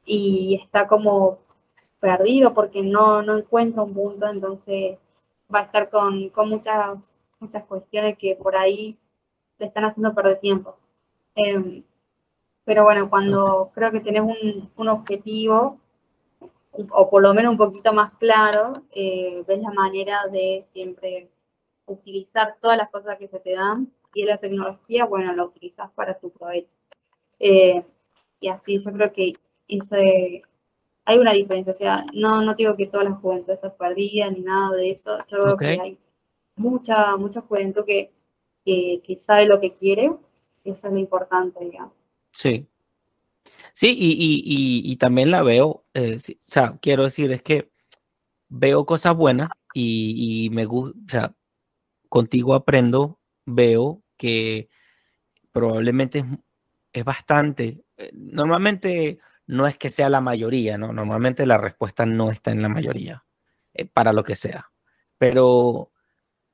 S2: y está como perdido porque no, no encuentra un punto, entonces va a estar con, con muchas, muchas cuestiones que por ahí le están haciendo perder tiempo. Em, pero bueno, cuando creo que tenés un, objetivo, o por lo menos un poquito más claro, eh, ves la manera de siempre utilizar todas las cosas que se te dan y la tecnología, bueno, la utilizas para tu provecho. Eh, y así yo creo que ese, hay una diferencia, o sea, no, no digo que toda la juventud está perdida ni nada de eso, yo creo que hay mucha, mucha juventud que, que sabe lo que quiere, eso es lo importante, digamos.
S1: Sí. Sí, y, también la veo, eh, o sea, quiero decir, es que veo cosas buenas y, me gusta, o sea, contigo aprendo, veo que probablemente es, bastante, eh, normalmente no es que sea la mayoría, ¿no? Normalmente la respuesta no está en la mayoría, eh, para lo que sea, pero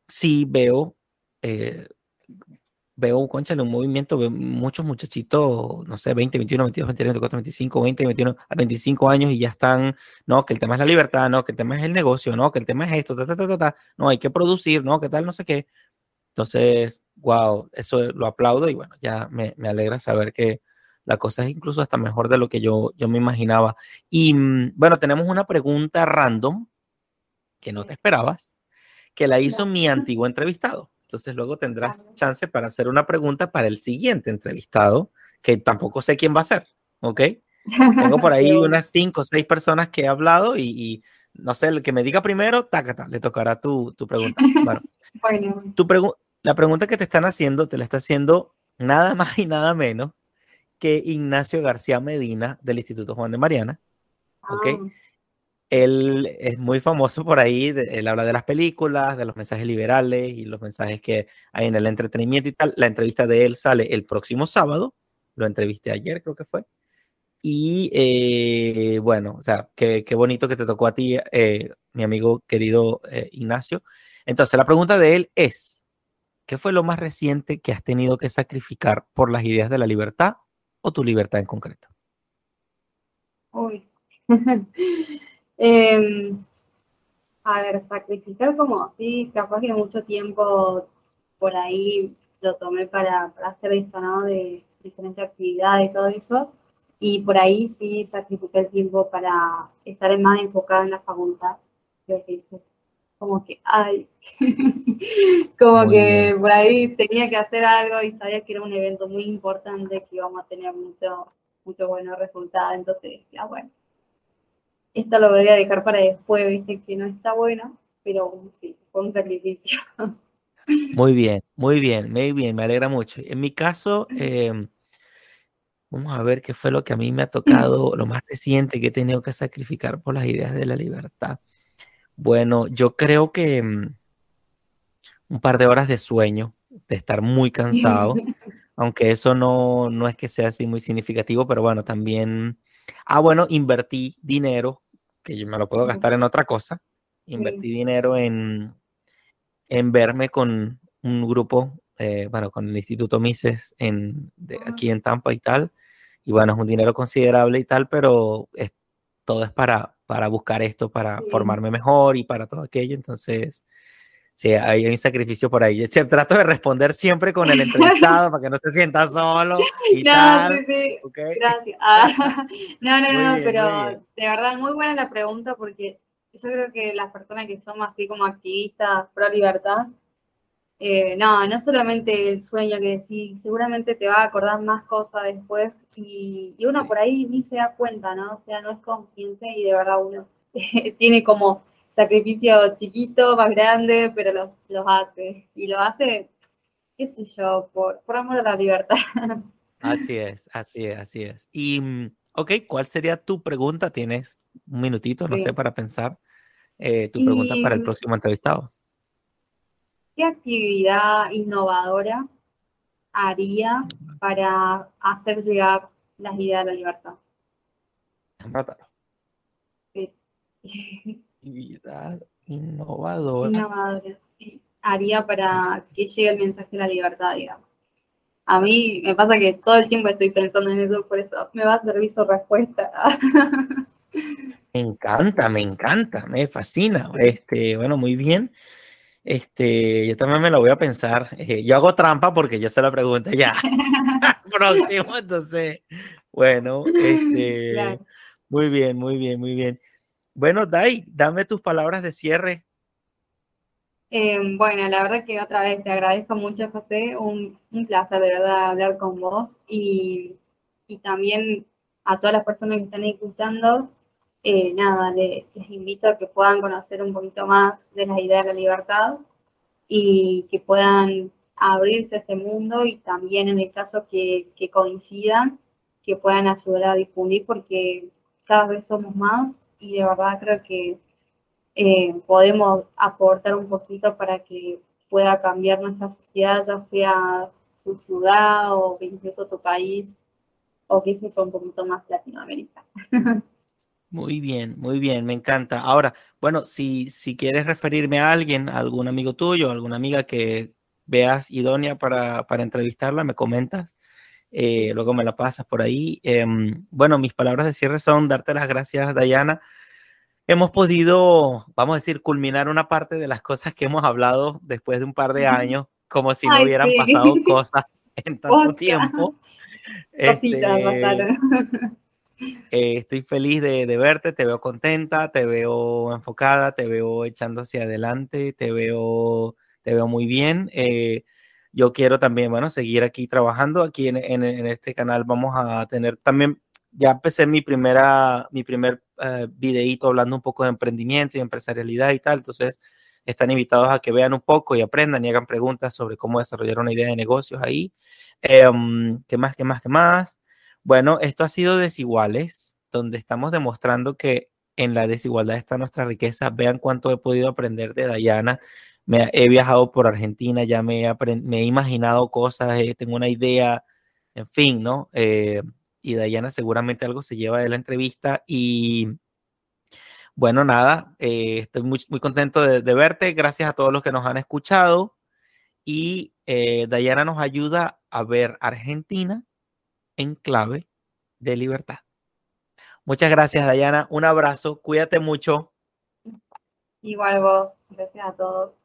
S1: sí veo veo, en un movimiento, veo muchos muchachitos, no sé, 20, 21, 22, 23, 24, 25, 20, 21, a 25 años y ya están, no, que el tema es la libertad, no, que el tema es el negocio, no, que el tema es esto, ta, ta, ta, ta, no, hay que producir, no, que tal, no sé qué. Entonces, wow, eso lo aplaudo y bueno, ya me, me alegra saber que la cosa es incluso hasta mejor de lo que yo, yo me imaginaba. Y mm, bueno, tenemos una pregunta random que no te esperabas, que la hizo mi antiguo entrevistado. Entonces luego tendrás chance para hacer una pregunta para el siguiente entrevistado, que tampoco sé quién va a ser, ¿ok? Tengo por ahí unas cinco o seis personas que he hablado y, no sé, el que me diga primero, tácata, le tocará tu, tu pregunta. Bueno, Tu la pregunta que te están haciendo, te la está haciendo nada más y nada menos que Ignacio García Medina del Instituto Juan de Mariana, ¿ok? Ah él es muy famoso por ahí, él habla de las películas, de los mensajes liberales y los mensajes que hay en el entretenimiento y tal. La entrevista de él sale el próximo sábado, lo entrevisté ayer creo que fue. Y eh, bueno, o sea, qué, bonito que te tocó a ti, eh, mi amigo querido eh, Ignacio. Entonces, la pregunta de él es, ¿qué fue lo más reciente que has tenido que sacrificar por las ideas de la libertad o tu libertad en concreto?
S2: Uy. Em, a ver, sacrificar como así, capaz que mucho tiempo por ahí lo tomé para, para hacer esto, ¿no? De diferentes actividades y todo eso. Y por ahí sí sacrifiqué el tiempo para estar más enfocada en la facultad. Creo que como que, ay, como que por ahí tenía que hacer algo y sabía que era un evento muy importante, que íbamos a tener mucho, mucho buenos resultados. Entonces, ya bueno, esto lo voy a dejar para después, viste que no está bueno, pero sí, fue un sacrificio.
S1: Muy bien, muy bien, muy bien, me alegra mucho. En mi caso, em, vamos a ver qué fue lo que a mí me ha tocado, lo más reciente que he tenido que sacrificar por las ideas de la libertad. Bueno, yo creo que mm, un par de horas de sueño, de estar muy cansado, aunque eso no, no es que sea así muy significativo, pero bueno, también, ah, bueno, invertí dinero, que yo me lo puedo gastar en otra cosa, invertí dinero en, en verme con un grupo, eh, bueno, con el Instituto Mises en, de, ah. aquí en Tampa y tal, y bueno, es un dinero considerable y tal, pero es, todo es para, para buscar esto, para formarme mejor y para todo aquello, entonces... Sí, hay un sacrificio por ahí. Yo trato de responder siempre con el entrevistado para que no se sienta solo y no, tal. Sí,
S2: sí. Gracias. Ah, no, no, no, pero de verdad muy buena la pregunta porque yo creo que las personas que son así como activistas pro libertad, eh, no, no solamente el sueño que decís, seguramente te va a acordar más cosas después y, uno por ahí ni se da cuenta, ¿no? O sea, no es consciente y de verdad uno tiene como sacrificio chiquito, más grande, pero los, los hace. Y lo hace, qué sé yo, por, por amor a la libertad.
S1: Así es, así es, así es. Y, mm, ok, ¿cuál sería tu pregunta? Tienes un minutito, no sé, para pensar eh, tu pregunta para el próximo entrevistado.
S2: ¿Qué actividad innovadora haría para hacer llegar las ideas de la libertad?
S1: Actividad innovadora.
S2: Innovadora, sí. Haría para que llegue el mensaje de la libertad, digamos. A mí me pasa que todo el tiempo estoy pensando en eso, por eso me va a servir su respuesta.
S1: Me encanta, me encanta, me fascina. Este, bueno, muy bien. Este, yo también me lo voy a pensar. Eh, yo hago trampa porque yo se la pregunta ya. Próximo, entonces, bueno, este, muy bien, muy bien, muy bien. Bueno, Dai, dame tus palabras de cierre.
S2: Em, bueno, la verdad que otra vez te agradezco mucho, José. Un, un placer, de verdad, hablar con vos y, y también a todas las personas que están escuchando eh, nada, les, invito a que puedan conocer un poquito más de las ideas de la libertad y que puedan abrirse a ese mundo y también en el caso que, coincidan, que puedan ayudar a difundir porque cada vez somos más y de verdad creo que eh, podemos aportar un poquito para que pueda cambiar nuestra sociedad, ya sea tu ciudad o incluso tu país o que sea un poquito más Latinoamérica.
S1: Muy bien, muy bien, me encanta. Ahora, bueno, si, si quieres referirme a alguien, a algún amigo tuyo, alguna amiga que veas idónea para, para entrevistarla, me comentas, eh, luego me la pasas por ahí. Em, bueno, mis palabras de cierre son darte las gracias, Dayana. Hemos podido, vamos a decir, culminar una parte de las cosas que hemos hablado después de un par de años, como si no hubieran pasado cosas en tanto tiempo.
S2: Cositas este,
S1: eh, estoy feliz de, verte, te veo contenta, te veo enfocada, te veo echando hacia adelante, te veo, te veo muy bien. Eh, yo quiero también, bueno, seguir aquí trabajando. Aquí en, este canal vamos a tener también, ya empecé mi primera, mi primer uh, videíto hablando un poco de emprendimiento y empresarialidad y tal. Entonces, están invitados a que vean un poco y aprendan y hagan preguntas sobre cómo desarrollar una idea de negocios ahí. Em, ¿Qué más? ¿Qué más? ¿Qué más? Bueno, esto ha sido desiguales, donde estamos demostrando que en la desigualdad está nuestra riqueza. Vean cuánto he podido aprender de Dayana. Me, he viajado por Argentina, ya me he, me he imaginado cosas, eh, tengo una idea, en fin, ¿no? Eh, y Dayana seguramente algo se lleva de la entrevista y bueno, nada, eh, estoy muy, muy contento de, de, verte. Gracias a todos los que nos han escuchado y Dayana nos ayuda a ver Argentina en clave de libertad. Muchas gracias, Dayana. Un abrazo. Cuídate mucho.
S2: Igual vos. Gracias a todos.